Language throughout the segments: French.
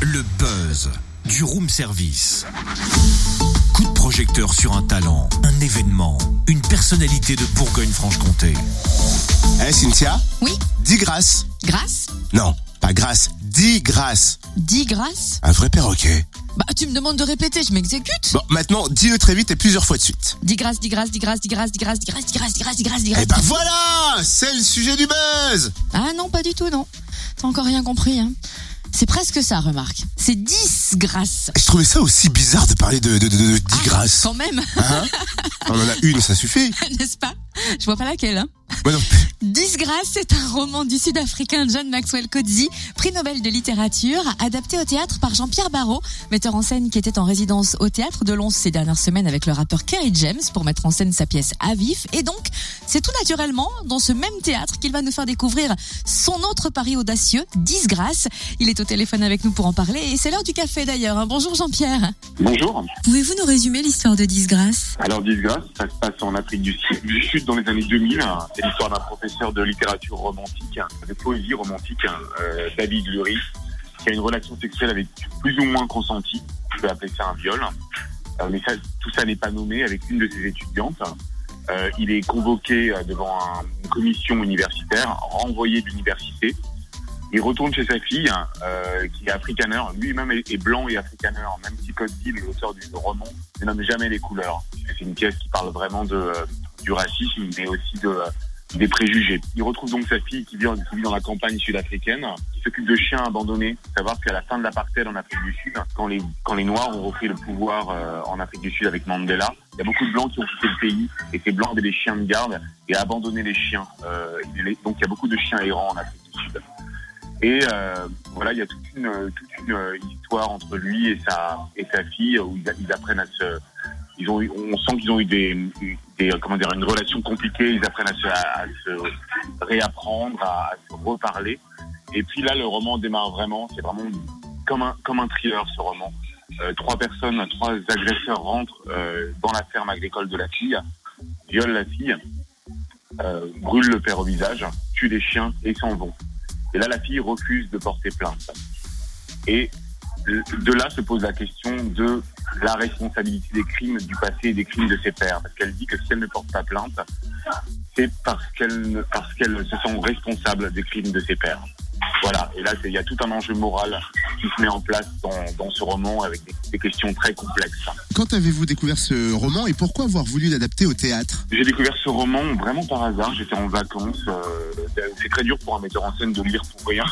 Le buzz du room service. Coup de projecteur sur un talent, un événement, une personnalité de Bourgogne-Franche-Comté. Eh Cynthia? Oui, Dis grâce. grâce Non, pas grâce. Dis grâce. Dis grâce Un vrai perroquet. Bah, tu me demandes de répéter, je m'exécute. Bon, maintenant, dis-le très vite et plusieurs fois de suite. Dis grâce, dis grâce, dis grâce, dis grâce, dis grâce, dis grâce, dis grâce, dis grâce, dis grâce, dis grâce. Eh ben voilà C'est le sujet du buzz Ah non, pas du tout, non. T'as encore rien compris, hein? C'est presque ça, remarque. C'est 10 grâces. Je trouvais ça aussi bizarre de parler de, de, de, de dis grâce. Quand même, Hein? On en a une, ça suffit. n'est-ce pas? Je vois pas laquelle, hein. Non. Disgrâce, c'est un roman du sud-africain John Maxwell Coetzee, prix Nobel de littérature, adapté au théâtre par Jean-Pierre Barrault, metteur en scène qui était en résidence au théâtre de Lons ces dernières semaines avec le rappeur Kerry James pour mettre en scène sa pièce à vif. Et donc, c'est tout naturellement dans ce même théâtre qu'il va nous faire découvrir son autre pari audacieux, Disgrâce. Il est au téléphone avec nous pour en parler et c'est l'heure du café d'ailleurs. hein. Bonjour Jean-Pierre. Bonjour. Pouvez-vous nous résumer l'histoire de Disgrâce Alors, Disgrâce, ça se passe en Afrique du Sud, du Sud dans les années 2000. C'est l'histoire d'un professeur de littérature romantique, de poésie romantique, euh, David Lurie, qui a une relation sexuelle avec plus ou moins consentie. Je peux appeler ça un viol. Euh, mais tout ça n'est pas nommé avec une de ses étudiantes. Euh, il est convoqué devant un- une commission universitaire, renvoyé de l'université. Il retourne chez sa fille, qui est africaner. Lui-même est, blanc et africaner, même si Coetzee, l'auteur du roman, ne nomme jamais les couleurs. C'est une pièce qui parle vraiment du racisme, mais aussi de, des préjugés. Il retrouve donc sa fille qui vit, qui vit dans la campagne sud-africaine, qui s'occupe de chiens abandonnés. Faut Savoir qu'à la fin de l'apartheid en Afrique du Sud, quand les, quand les Noirs ont repris le pouvoir euh, en Afrique du Sud avec Mandela, il y a beaucoup de Blancs qui ont quitté le pays, et ces Blancs avaient des chiens de garde et abandonné les chiens. Euh, donc il y a beaucoup de chiens errants en Afrique du Sud. Et euh, voilà, il y a toute une, toute une euh, histoire entre lui et sa, et sa fille où ils apprennent à se... Ils ont, on sent qu'ils ont eu des, des, comment dire, une relation compliquée. Ils apprennent à se, réapprendre, à, se reparler. Et puis là, le roman démarre vraiment. C'est vraiment comme un, comme un thriller, ce roman. Euh, trois personnes, trois agresseurs rentrent euh, dans la ferme agricole de la fille, violent la fille, euh, brûlent le père au visage, tuent les chiens et s'en vont. Et là, la fille refuse de porter plainte. Et de là se pose la question de la responsabilité des crimes du passé et des crimes de ses pères. Parce qu'elle dit que si elle ne porte pas plainte, c'est parce qu'elle parce qu'elle se sent responsable des crimes de ses pères. Voilà. Et là, il y a tout un enjeu moral qui se met en place dans, dans ce roman avec des, des questions très complexes. Quand avez-vous découvert ce roman et pourquoi avoir voulu l'adapter au théâtre? J'ai découvert ce roman vraiment par hasard. J'étais en vacances. euh, c'est très dur pour un metteur en scène de lire pour rien.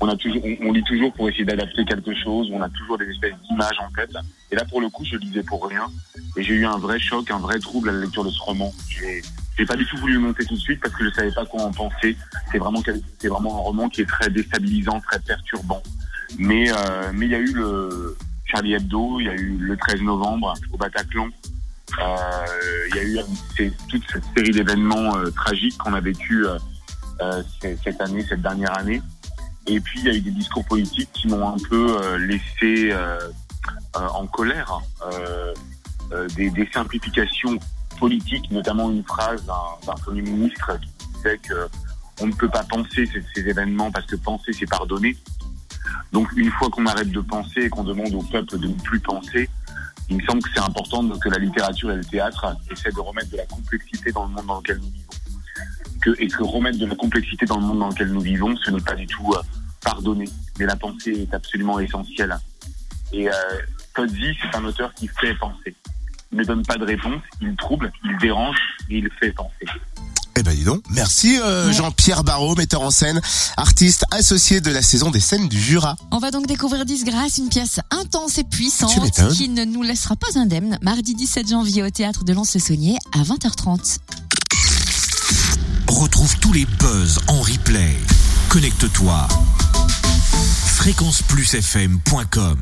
On, a toujours, on, lit toujours pour essayer d'adapter quelque chose. On a toujours des espèces d'images en tête. Et là, pour le coup, je lisais pour rien. Et j'ai eu un vrai choc, un vrai trouble à la lecture de ce roman. J'ai j'ai pas du tout voulu le monter tout de suite parce que je savais pas quoi en penser. C'est vraiment, c'est vraiment un roman qui est très déstabilisant, très perturbant. Mais euh, mais il y a eu le Charlie Hebdo, il y a eu le 13 novembre au Bataclan. Euh, Il y a eu toute cette série d'événements euh, tragiques qu'on a vécu euh, cette année, cette dernière année. Et puis il y a eu des discours politiques qui m'ont un peu euh, laissé euh, euh, en colère. Des, simplifications politiques, notamment une phrase d'un premier ministre qui disait que on ne peut pas penser ces, événements parce que penser c'est pardonner. Donc une fois qu'on arrête de penser et qu'on demande au peuple de ne plus penser, il me semble que c'est important que la littérature et le théâtre essaient de remettre de la complexité dans le monde dans lequel nous vivons. Et que remettre de la complexité dans le monde dans lequel nous vivons, ce n'est pas du tout pardonner, mais la pensée est absolument essentielle. Et euh, c'est un auteur qui fait penser. Il ne donne pas de réponse, il trouble, il dérange, et il fait penser. Eh ben dis donc. Merci euh, Ouais. Jean-Pierre Barrault, metteur en scène, artiste associé de la saison des scènes du Jura. On va donc découvrir Disgrâce, une pièce intense et puissante qui ne nous laissera pas indemne. Mardi 17 janvier au théâtre de Lons-le-Saunier à 20h30. Retrouve tous les buzz en replay. Connecte-toi. fréquenceplusfm.com